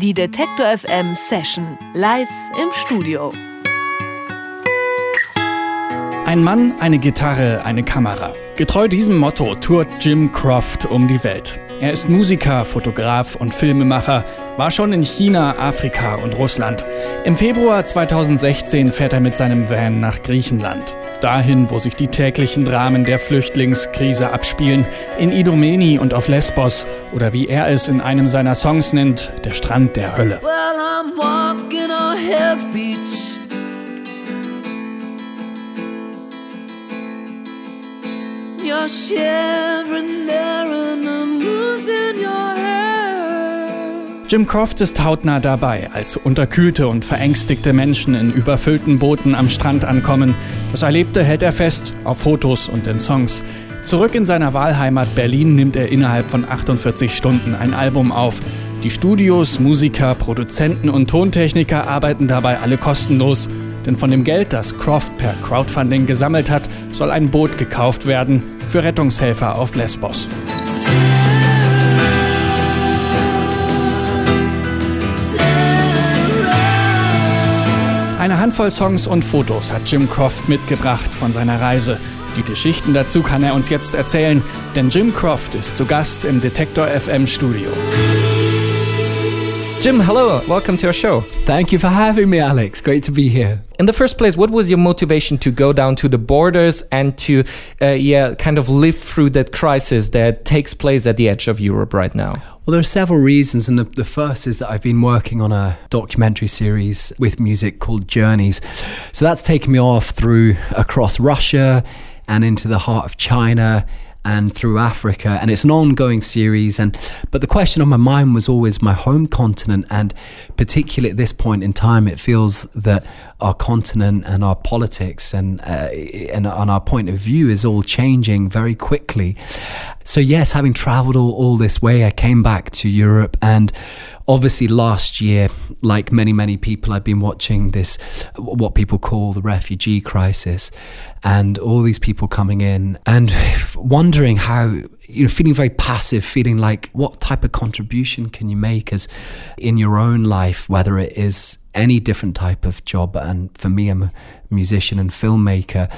Die Detektor FM Session live im Studio. Ein Mann, eine Gitarre, eine Kamera. Getreu diesem Motto tourt Jim Croft um die Welt. Er ist Musiker, Fotograf und Filmemacher, war schon in China, Afrika und Russland. Im Februar 2016 fährt er mit seinem Van nach Griechenland. Dahin, wo sich die täglichen Dramen der Flüchtlingskrise abspielen, in Idomeni und auf Lesbos oder wie er es in einem seiner Songs nennt, der Strand der Hölle. Well, I'm walking on Hell's Beach. You're shivering there and I'm losing your hair. Jim Croft ist hautnah dabei, als unterkühlte und verängstigte Menschen in überfüllten Booten am Strand ankommen. Das Erlebte hält er fest, auf Fotos und in Songs. Zurück in seiner Wahlheimat Berlin nimmt er innerhalb von 48 Stunden ein Album auf. Die Studios, Musiker, Produzenten und Tontechniker arbeiten dabei alle kostenlos. Denn von dem Geld, das Croft per Crowdfunding gesammelt hat, soll ein Boot gekauft werden für Rettungshelfer auf Lesbos. Eine Handvoll Songs und Fotos hat Jim Croft mitgebracht von seiner Reise. Die Geschichten dazu kann er uns jetzt erzählen, denn Jim Croft ist zu Gast im Detektor FM Studio. Jim, hello, welcome to our show. Thank you for having me, Alex. Great to be here. In the first place, what was your motivation to go down to the borders and to, uh, yeah, kind of live through that crisis that takes place at the edge of Europe right now? Well, there are several reasons, and the, the, first is that I've been working on a documentary series with music called Journeys. So that's taken me off through across Russia and into the heart of China and through Africa. And it's an ongoing series. And but the question on my mind was always my home continent, and particularly at this point in time, it feels that our continent and our politics and uh, and, and our point of view is all changing very quickly. So yes, having travelled all, all this way, I came back to Europe and obviously last year like many many people i've been watching this what people call the refugee crisis and all these people coming in and wondering how you know feeling very passive feeling like what type of contribution can you make as in your own life whether it is any different type of job and for me i'm a musician and filmmaker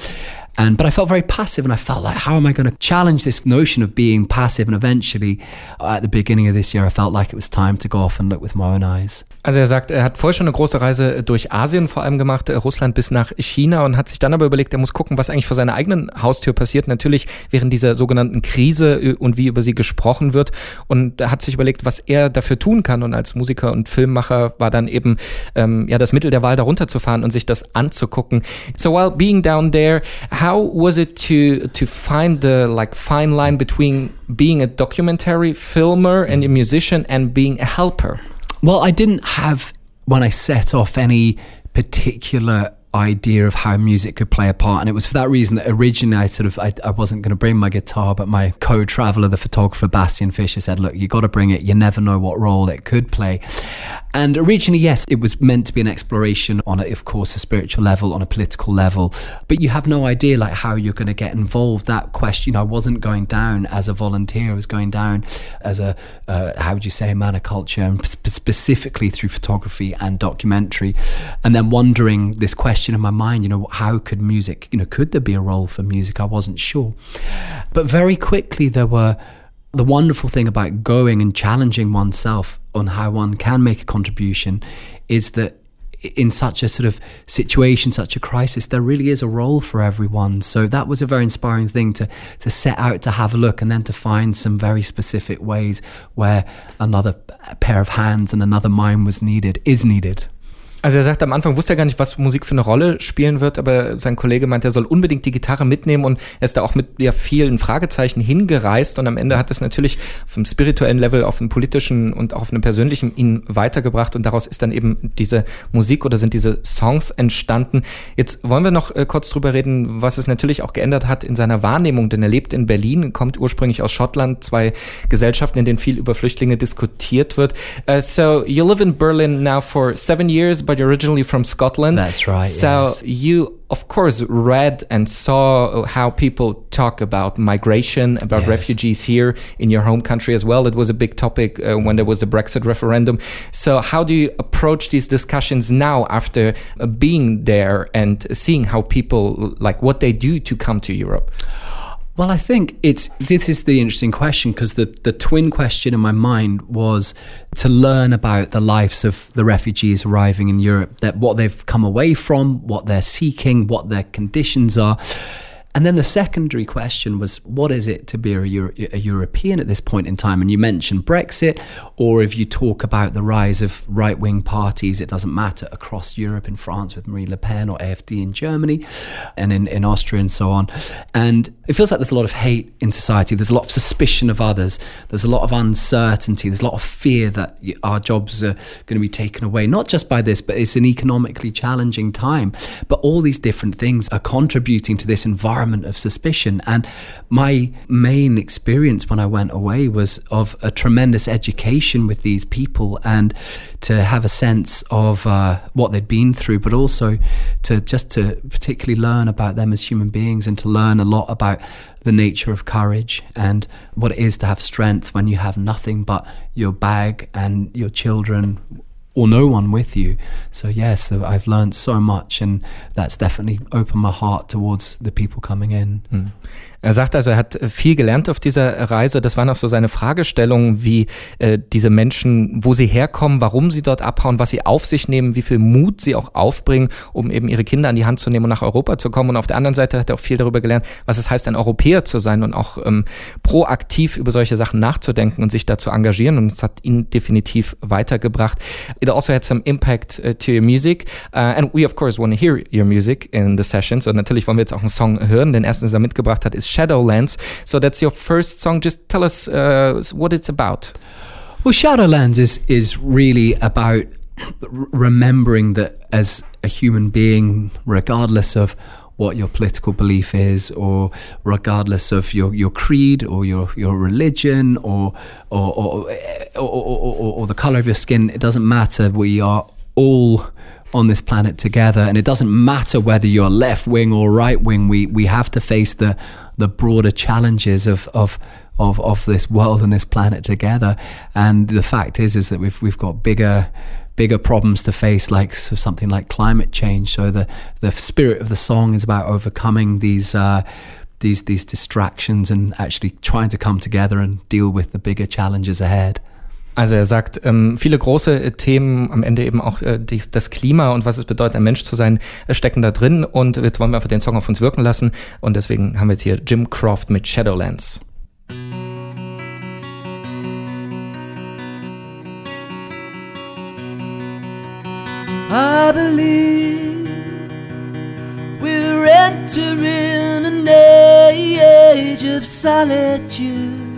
and but I felt very passive, and I felt like, how am I going to challenge this notion of being passive? And eventually, at the beginning of this year, I felt like it was time to go off and look with my own eyes. Also er sagt, er hat vorher schon eine große Reise durch Asien vor allem gemacht, äh, Russland bis nach China und hat sich dann aber überlegt, er muss gucken, was eigentlich vor seiner eigenen Haustür passiert. Natürlich während dieser sogenannten Krise äh, und wie über sie gesprochen wird. Und er hat sich überlegt, was er dafür tun kann. Und als Musiker und Filmmacher war dann eben ähm, ja das Mittel der Wahl, da runterzufahren und sich das anzugucken. So while being down there, how was it to to find the like fine line between being a documentary filmer and a musician and being a helper? Well, I didn't have, when I set off, any particular idea of how music could play a part. And it was for that reason that originally I sort of, I, I wasn't going to bring my guitar, but my co-traveler, the photographer, Bastian Fisher said, look, you got to bring it. You never know what role it could play. And originally, yes, it was meant to be an exploration on, a, of course, a spiritual level, on a political level, but you have no idea like how you're going to get involved. That question, you know, I wasn't going down as a volunteer. I was going down as a, uh, how would you say, a man of culture, and sp- specifically through photography and documentary, and then wondering this question in my mind, you know, how could music, you know, could there be a role for music? I wasn't sure, but very quickly there were the wonderful thing about going and challenging oneself on how one can make a contribution is that in such a sort of situation, such a crisis, there really is a role for everyone. So that was a very inspiring thing to to set out to have a look and then to find some very specific ways where another pair of hands and another mind was needed, is needed. Also er sagt am Anfang, wusste er gar nicht, was Musik für eine Rolle spielen wird, aber sein Kollege meint, er soll unbedingt die Gitarre mitnehmen und er ist da auch mit ja, vielen Fragezeichen hingereist und am Ende hat es natürlich auf einem spirituellen Level, auf einem politischen und auch auf einem persönlichen ihn weitergebracht und daraus ist dann eben diese Musik oder sind diese Songs entstanden. Jetzt wollen wir noch äh, kurz drüber reden, was es natürlich auch geändert hat in seiner Wahrnehmung, denn er lebt in Berlin, kommt ursprünglich aus Schottland, zwei Gesellschaften, in denen viel über Flüchtlinge diskutiert wird. Uh, so you live in Berlin now for seven years, but but you're originally from Scotland. That's right. So yes. you of course, read and saw how people talk about migration, about yes. refugees here in your home country as well. It was a big topic uh, when there was the Brexit referendum. So, how do you approach these discussions now after uh, being there and seeing how people like what they do to come to Europe? Well, I think it's this is the interesting question because the, the twin question in my mind was to learn about the lives of the refugees arriving in Europe, that what they've come away from, what they're seeking, what their conditions are. And then the secondary question was, what is it to be a, Euro- a, European at this point in time? And you mentioned Brexit, or if you talk about the rise of right wing parties, it doesn't matter across Europe, in France with Marine Le Pen or AFD in Germany and in, in Austria and so on. And it feels like there's a lot of hate in society. There's a lot of suspicion of others. There's a lot of uncertainty. There's a lot of fear that our jobs are going to be taken away, not just by this, but it's an economically challenging time. But all these different things are contributing to this environment of suspicion. And my main experience when I went away was of a tremendous education with these people and to have a sense of uh, what they'd been through, but also to just to particularly learn about them as human beings and to learn a lot about the nature of courage and what it is to have strength when you have nothing but your bag and your children or no one with you. So yes, I've learned so much and that's definitely opened my heart towards the people coming in. Mm. Er sagt also, er hat viel gelernt auf dieser Reise. Das waren auch so seine Fragestellungen, wie äh, diese Menschen, wo sie herkommen, warum sie dort abhauen, was sie auf sich nehmen, wie viel Mut sie auch aufbringen, um eben ihre Kinder an die Hand zu nehmen und nach Europa zu kommen. Und auf der anderen Seite hat er auch viel darüber gelernt, was es heißt, ein Europäer zu sein und auch ähm, proaktiv über solche Sachen nachzudenken und sich da zu engagieren. Und es hat ihn definitiv weitergebracht. It also had some impact uh, to your music. Uh, and we of course want to hear your music in the sessions. Und natürlich wollen wir jetzt auch einen Song hören. Den ersten, den er mitgebracht hat, ist Shadowlands. So that's your first song. Just tell us uh, what it's about. Well, Shadowlands is is really about remembering that as a human being, regardless of what your political belief is, or regardless of your, your creed or your, your religion or or or, or, or, or the color of your skin, it doesn't matter. We are all on this planet together, and it doesn't matter whether you're left wing or right wing. We we have to face the the broader challenges of of of of this world and this planet together. And the fact is is that we've we've got bigger bigger problems to face, like so something like climate change. So the the spirit of the song is about overcoming these. Uh, these, these distractions and actually trying to come together and deal with the bigger challenges ahead. Also er sagt, ähm, viele große äh, Themen, am Ende eben auch äh, dies, das Klima und was es bedeutet, ein Mensch zu sein, äh, stecken da drin. Und jetzt wollen wir einfach den Song auf uns wirken lassen. Und deswegen haben wir jetzt hier Jim Croft mit Shadowlands. I believe we're entering an age of solitude.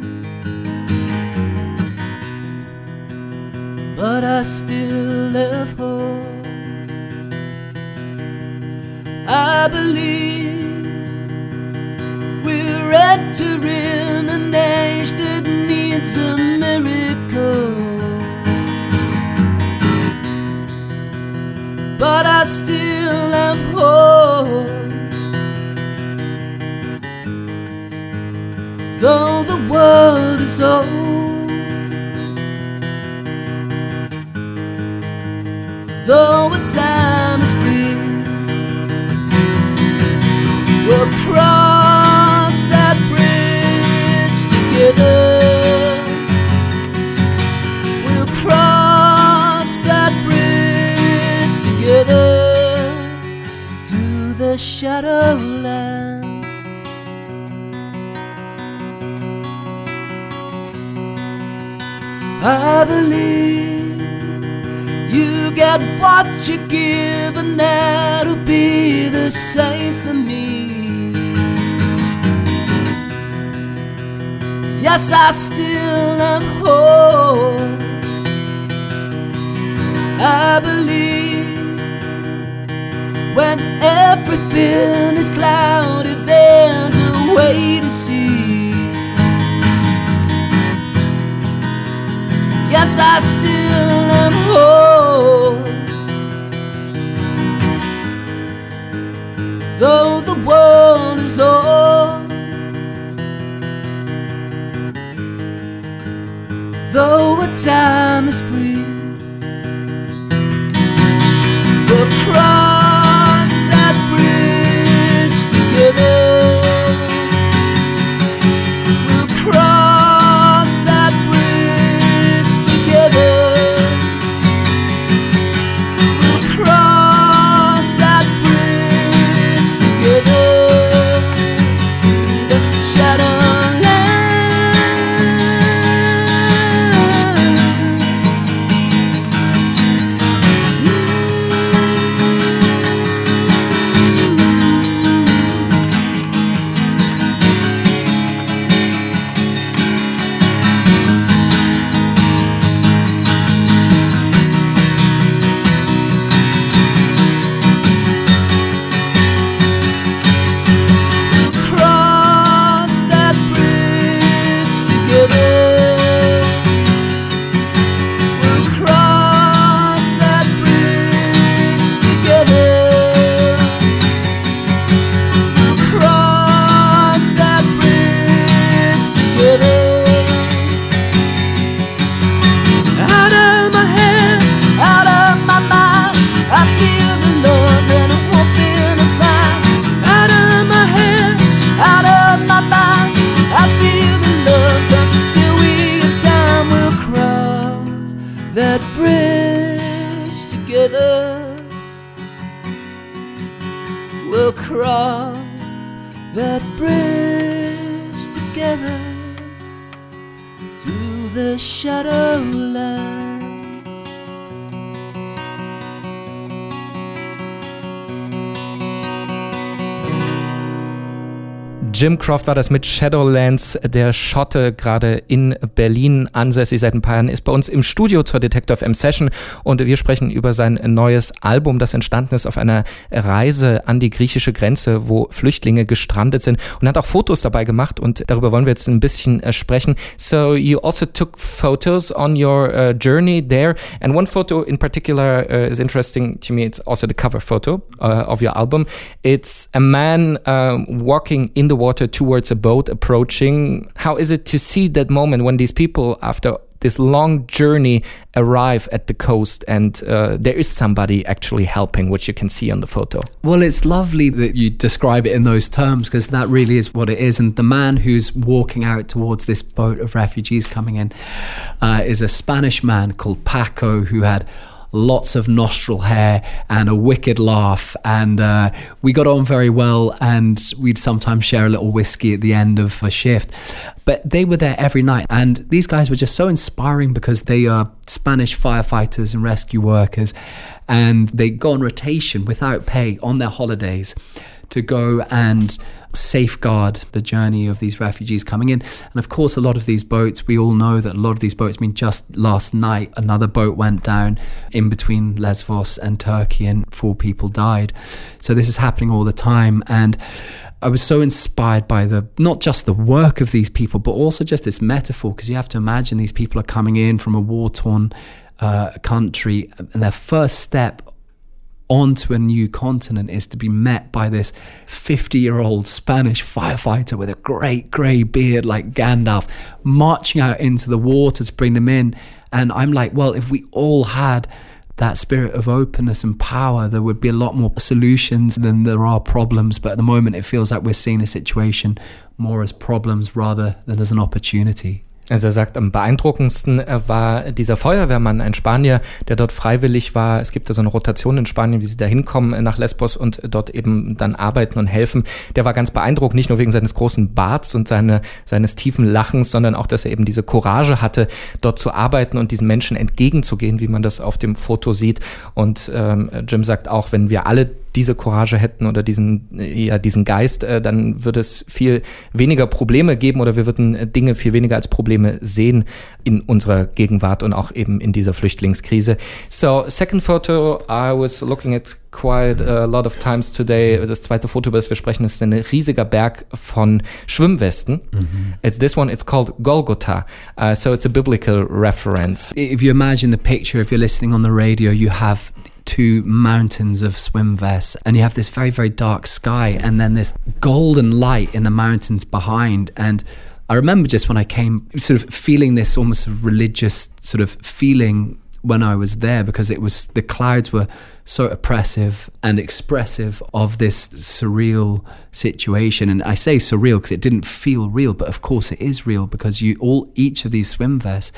But I still have hope. I believe we're entering an age that needs a miracle. But I still have hope. Though a time is brief. We'll cross that bridge together. We'll cross that bridge together to the shadowlands. I believe you get what you give, and that'll be the same for me. Yes, I still am whole. I believe when everything is cloudy, there's a way to see. yes, I still am whole. Though the world is old, though a time is brief. Together to the Shadowlands. Jim Croft war das mit Shadowlands, der Schotte, gerade in Berlin ansässig seit ein paar Jahren, ist bei uns im Studio zur Detective M Session und wir sprechen über sein neues Album, das entstanden ist auf einer Reise an die griechische Grenze, wo Flüchtlinge gestrandet sind und hat auch Fotos dabei gemacht und darüber wollen wir jetzt ein bisschen äh, sprechen. So you also took photos on your uh, journey there and one photo in particular uh, is interesting to me. It's also the cover photo uh, of your album. It's a man um, walking in the water towards a boat approaching. How is it to see that moment when these people, after this long journey, arrive at the coast and uh, there is somebody actually helping, which you can see on the photo? Well, it's lovely that you describe it in those terms because that really is what it is. And the man who's walking out towards this boat of refugees coming in uh, is a Spanish man called Paco who had lots of nostril hair and a wicked laugh. And uh, we got on very well, and we'd sometimes share a little whiskey at the end of a shift. But they were there every night, and these guys were just so inspiring because they are Spanish firefighters and rescue workers, and they go on rotation without pay on their holidays to go and safeguard the journey of these refugees coming in. And of course, a lot of these boats, we all know that a lot of these boats, I mean, just last night, another boat went down in between Lesvos and Turkey, and four people died. So this is happening all the time. And I was so inspired by the not just the work of these people, but also just this metaphor, because you have to imagine these people are coming in from a war torn uh, country, and their first step onto a new continent is to be met by this 50 year old Spanish firefighter with a great grey beard like Gandalf marching out into the water to bring them in. And I'm like, well, if we all had that spirit of openness and power, there would be a lot more solutions than there are problems. But at the moment, it feels like we're seeing a situation more as problems rather than as an opportunity. Also er sagt, am beeindruckendsten äh, war dieser Feuerwehrmann, ein Spanier, der dort freiwillig war. Es gibt da so eine Rotation in Spanien, wie sie da hinkommen äh, nach Lesbos und dort eben dann arbeiten und helfen. Der war ganz beeindruckt, nicht nur wegen seines großen Barts und seine, seines tiefen Lachens, sondern auch, dass er eben diese Courage hatte, dort zu arbeiten und diesen Menschen entgegenzugehen, wie man das auf dem Foto sieht. Und ähm, Jim sagt auch, wenn wir alle diese Courage hätten oder diesen, ja, diesen Geist, äh, dann würde es viel weniger Probleme geben oder wir würden äh, Dinge viel weniger als Probleme sehen in unserer Gegenwart und auch eben in dieser Flüchtlingskrise. So, second photo, I was looking at quite a lot of times today. Das zweite Foto, über das wir sprechen, ist ein riesiger Berg von Schwimmwesten. It's this one, it's called Golgotha. Uh, so it's a biblical reference. If you imagine the picture, if you're listening on the radio, you have two mountains of swim vests and you have this very very dark sky and then this golden light in the mountains behind and I remember just when I came, sort of feeling this almost religious sort of feeling when I was there because it was the clouds were so oppressive and expressive of this surreal situation. And I say surreal because it didn't feel real, but of course it is real because you all each of these swim vests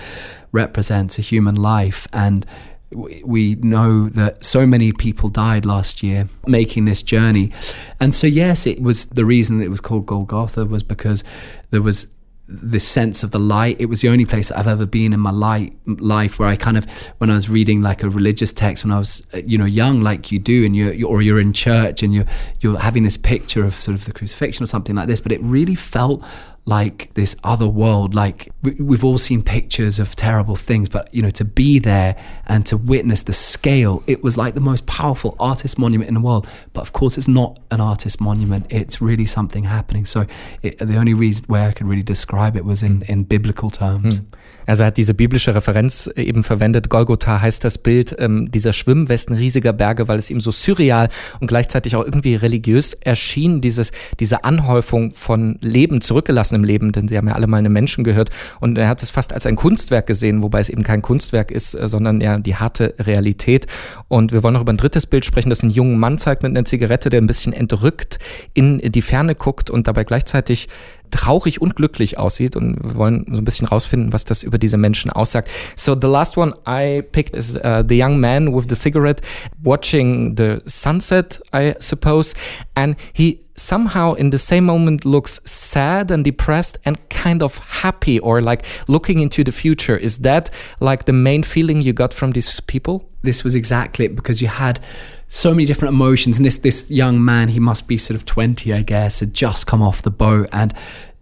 represents a human life and we know that so many people died last year making this journey. And so, yes, it was the reason that it was called Golgotha was because there was this sense of the light. It was the only place I've ever been in my light, life where I kind of, when I was reading like a religious text when I was, uh, you know, young, like you do, and you're, or you're in church and you're, you're having this picture of sort of the crucifixion or something like this, but it really felt like this other world. Like we've all seen pictures of terrible things, but you know, to be there and to witness the scale, it was like the most powerful artist monument in the world. But of course, it's not an artist monument. It's really something happening. So it, the only reason where I could really describe it was in, in biblical terms. Hmm. Also er hat diese biblische Referenz eben verwendet. Golgotha heißt das Bild ähm, dieser Schwimmwesten riesiger Berge, weil es ihm so surreal und gleichzeitig auch irgendwie religiös erschien, dieses, diese Anhäufung von Leben zurückgelassen im Leben, denn sie haben ja alle mal einem Menschen gehört. Und er hat es fast als ein Kunstwerk gesehen, wobei es eben kein Kunstwerk ist, äh, sondern ja die harte Realität. Und wir wollen noch über ein drittes Bild sprechen, das einen jungen Mann zeigt mit einer Zigarette, der ein bisschen entrückt in die Ferne guckt und dabei gleichzeitig traurig und glücklich aussieht und wir wollen so ein bisschen rausfinden, was das über diese Menschen aussagt. So the last one I picked is uh, the young man with the cigarette watching the sunset, I suppose, and he somehow in the same moment looks sad and depressed and kind of happy or like looking into the future. Is that like the main feeling you got from these people? This was exactly it because you had so many different emotions. And this this young man, he must be sort of twenty, I guess, had just come off the boat, and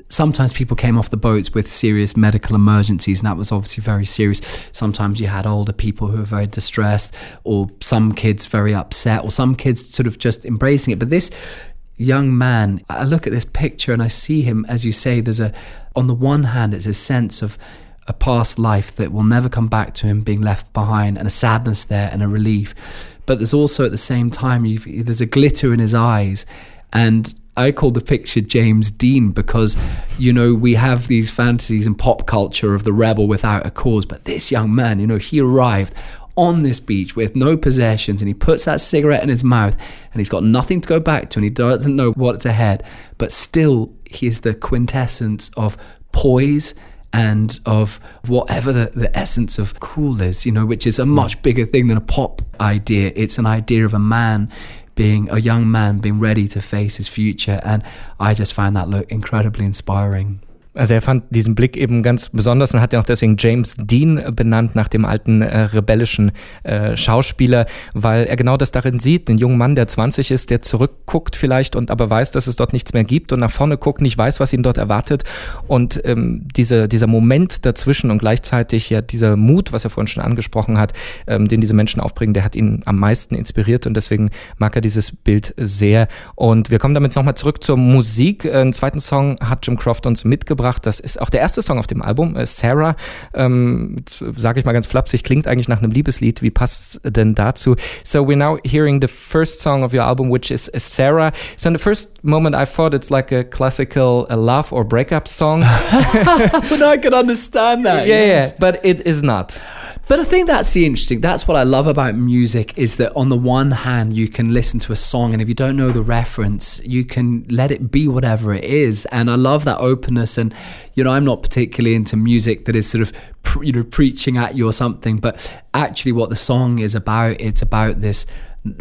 sometimes people came off the boats with serious medical emergencies, and that was obviously very serious. Sometimes you had older people who were very distressed, or some kids very upset, or some kids sort of just embracing it. But this young man, I look at this picture and I see him, as you say, there's a, on the one hand, it's a sense of a past life that will never come back to him being left behind, and a sadness there and a relief but there's also at the same time there's a glitter in his eyes and I call the picture James Dean because, you know, we have these fantasies and pop culture of the rebel without a cause. But this young man, you know, he arrived on this beach with no possessions and he puts that cigarette in his mouth and he's got nothing to go back to and he doesn't know what's ahead. But still, he is the quintessence of poise and of whatever the, the essence of cool is, you know, which is a much bigger thing than a pop idea. It's an idea of a man being a young man being ready to face his future and I just find that look incredibly inspiring. Also er fand diesen Blick eben ganz besonders und hat ja auch deswegen James Dean benannt nach dem alten äh, rebellischen äh, Schauspieler, weil er genau das darin sieht, den jungen Mann, der 20 ist, der zurückguckt vielleicht und aber weiß, dass es dort nichts mehr gibt und nach vorne guckt, nicht weiß, was ihn dort erwartet. Und ähm, diese, dieser Moment dazwischen und gleichzeitig ja dieser Mut, was er vorhin schon angesprochen hat, ähm, den diese Menschen aufbringen, der hat ihn am meisten inspiriert und deswegen mag er dieses Bild sehr. Und wir kommen damit nochmal zurück zur Musik. Einen zweiten Song hat Jim Croft uns mitgebracht mitgebracht. Das ist auch der erste Song auf dem Album. Äh, Sarah, ähm, sage ich mal ganz flapsig, klingt eigentlich nach einem Liebeslied. Wie passt denn dazu? So we're now hearing the first song of your album, which is Sarah. So in the first moment, I thought it's like a classical a love or breakup song. but I can understand that. Yeah, yes. yeah, but it is not. But I think that's the interesting. That's what I love about music is that on the one hand you can listen to a song and if you don't know the reference, you can let it be whatever it is. And I love that openness. And you know, I'm not particularly into music that is sort of you know preaching at you or something, but actually what the song is about, it's about this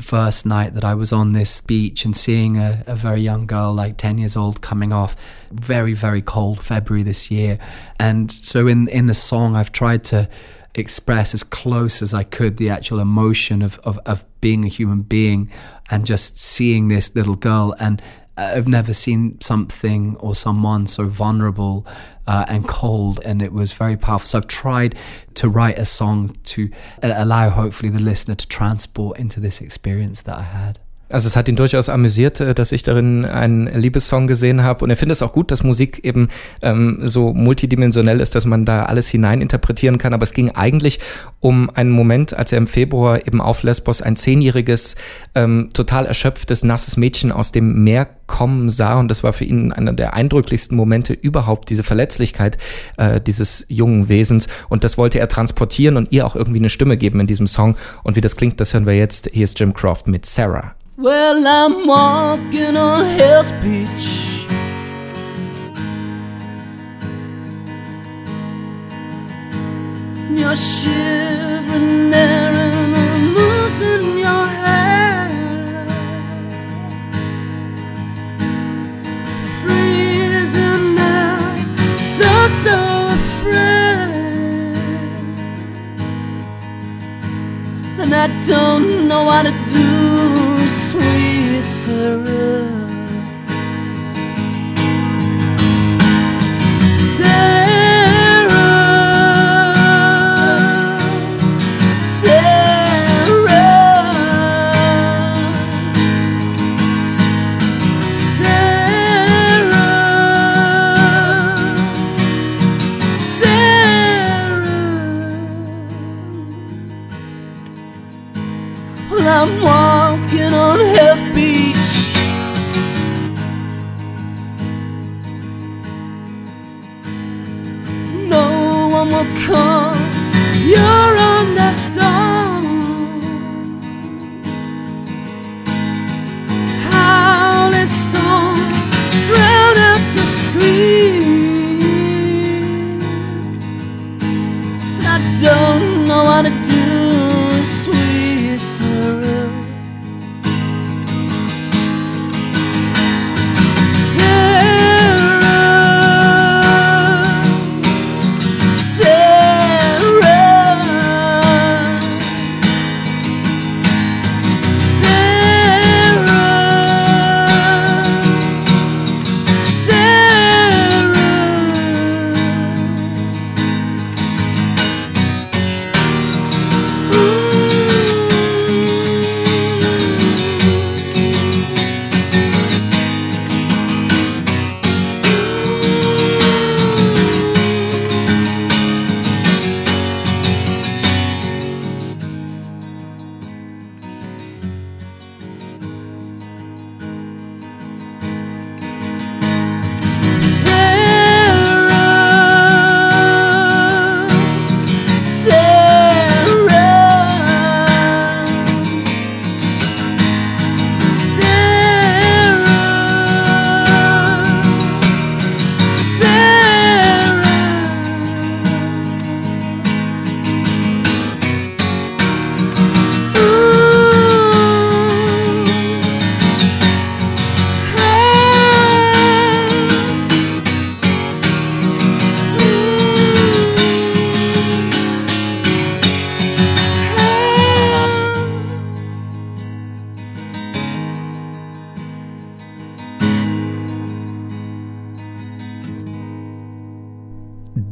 first night that I was on this beach and seeing a, a, very young girl, like 10 years old, coming off very, very cold February this year. And so in, in the song, I've tried to express as close as I could the actual emotion of, of, of being a human being and just seeing this little girl. And I've never seen something or someone so vulnerable uh, and cold, and it was very powerful. So I've tried to write a song to allow, hopefully, the listener to transport into this experience that I had. Also es hat ihn durchaus amüsiert, äh, dass ich darin einen Liebessong gesehen habe. Und er findet es auch gut, dass Musik eben ähm, so multidimensionell ist, dass man da alles hineininterpretieren kann. Aber es ging eigentlich um einen Moment, als er im Februar eben auf Lesbos ein zehnjähriges, ähm, total erschöpftes, nasses Mädchen aus dem Meer kommen sah. Und das war für ihn einer der eindrücklichsten Momente überhaupt, diese Verletzlichkeit äh, dieses jungen Wesens. Und das wollte er transportieren und ihr auch irgendwie eine Stimme geben in diesem Song. Und wie das klingt, das hören wir jetzt. Hier ist Jim Croft mit Sarah. Well, I'm walking on Hell's Beach. You're shivering there and I'm losing your hair. Freezing now, so, so afraid. And I don't know what to do, sweet Sara.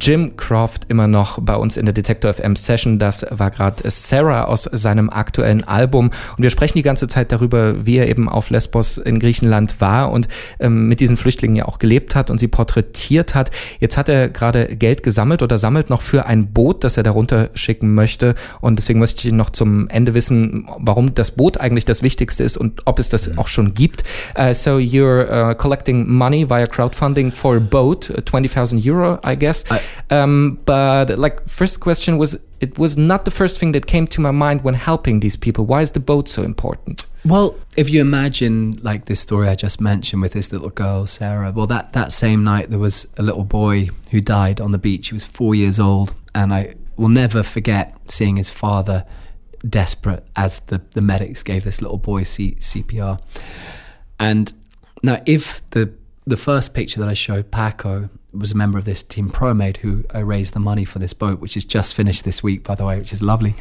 Jim Croft immer noch bei uns in der Detector FM Session. Das war gerade Sarah aus seinem aktuellen Album. Und wir sprechen die ganze Zeit darüber, wie er eben auf Lesbos in Griechenland war und ähm, mit diesen Flüchtlingen ja auch gelebt hat und sie porträtiert hat. Jetzt hat er gerade Geld gesammelt oder sammelt noch für ein Boot, das er darunter schicken möchte. Und deswegen möchte ich noch zum Ende wissen, warum das Boot eigentlich das Wichtigste ist und ob es das auch schon gibt. Uh, so you're uh, collecting money via crowdfunding for a boat, uh, 20,000 euro, I guess. Um, but like first question was, it was not the first thing that came to my mind when helping these people. Why is the boat so important? Well, if you imagine like this story I just mentioned with this little girl, Sara, well, that, that same night there was a little boy who died on the beach. He was four years old, and I will never forget seeing his father desperate as the, the medics gave this little boy C- CPR. And now, if the the first picture that I showed, Paco, was a member of this team Proem-Aid who uh, raised the money for this boat, which is just finished this week, by the way, which is lovely.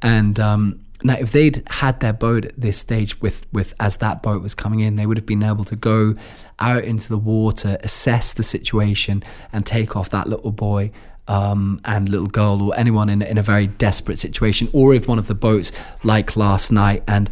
And um, now, if they'd had their boat at this stage with, with as that boat was coming in, they would have been able to go out into the water, assess the situation, and take off that little boy um, and little girl or anyone in, in a very desperate situation, or if one of the boats, like last night, and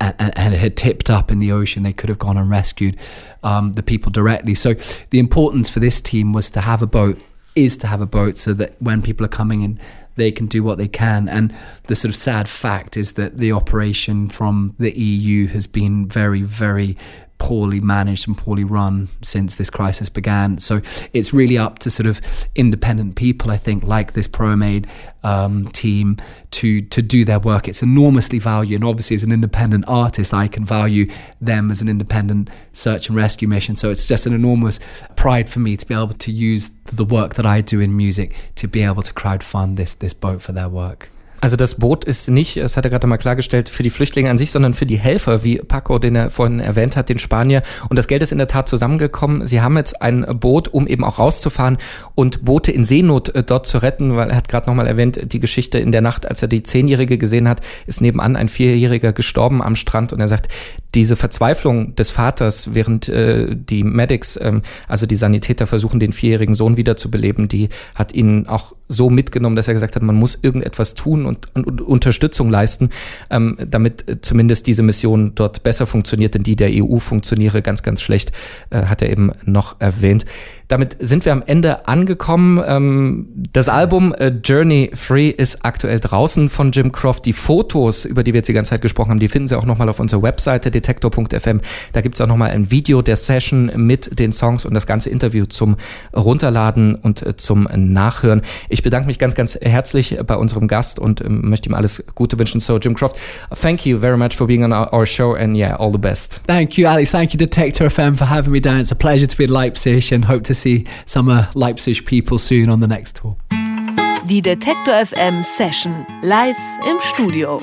and, and, had tipped up in the ocean, they could have gone and rescued um, the people directly. So the importance for this team was to have a boat, is to have a boat, so that when people are coming in, they can do what they can. And the sort of sad fact is that the operation from the EU has been very, very poorly managed and poorly run since this crisis began. So it's really up to sort of independent people, I think, like this Proem-Aid um, team, to to do their work. It's enormously valued, and obviously, as an independent artist, I can value them as an independent search and rescue mission. So it's just an enormous pride for me to be able to use the work that I do in music to be able to crowdfund this this boat for their work. Also das Boot ist nicht, das hat er gerade mal klargestellt, für die Flüchtlinge an sich, sondern für die Helfer, wie Paco, den er vorhin erwähnt hat, den Spanier. Und das Geld ist in der Tat zusammengekommen. Sie haben jetzt ein Boot, um eben auch rauszufahren und Boote in Seenot äh, dort zu retten, weil er hat gerade nochmal erwähnt, die Geschichte in der Nacht, als er die Zehnjährige gesehen hat, ist nebenan ein Vierjähriger gestorben am Strand und er sagt, diese Verzweiflung des Vaters, während äh, die Medics, ähm, also die Sanitäter versuchen, den vierjährigen Sohn wiederzubeleben, die hat ihn auch so mitgenommen, dass er gesagt hat, man muss irgendetwas tun und, und Unterstützung leisten, ähm, damit zumindest diese Mission dort besser funktioniert, denn die der EU funktioniere ganz, ganz schlecht, äh, hat er eben noch erwähnt. Damit sind wir am Ende angekommen. Ähm, das Album äh, Journey Free ist aktuell draußen von Jim Croft. Die Fotos, über die wir jetzt die ganze Zeit gesprochen haben, die finden Sie auch nochmal auf unserer Webseite detektor.fm. Da gibt es auch nochmal ein Video der Session mit den Songs und das ganze Interview zum Runterladen und äh, zum Nachhören. Ich bedanke mich ganz, ganz herzlich bei unserem Gast und ähm, möchte ihm alles Gute wünschen. So, Jim Croft, thank you very much for being on our, our show and yeah, all the best. Thank you, Alex. Thank you, Detector FM, for having me down. It's a pleasure to be in Leipzig and hope to see some uh, Leipzig people soon on the next tour. Die Detektor FM Session live im Studio.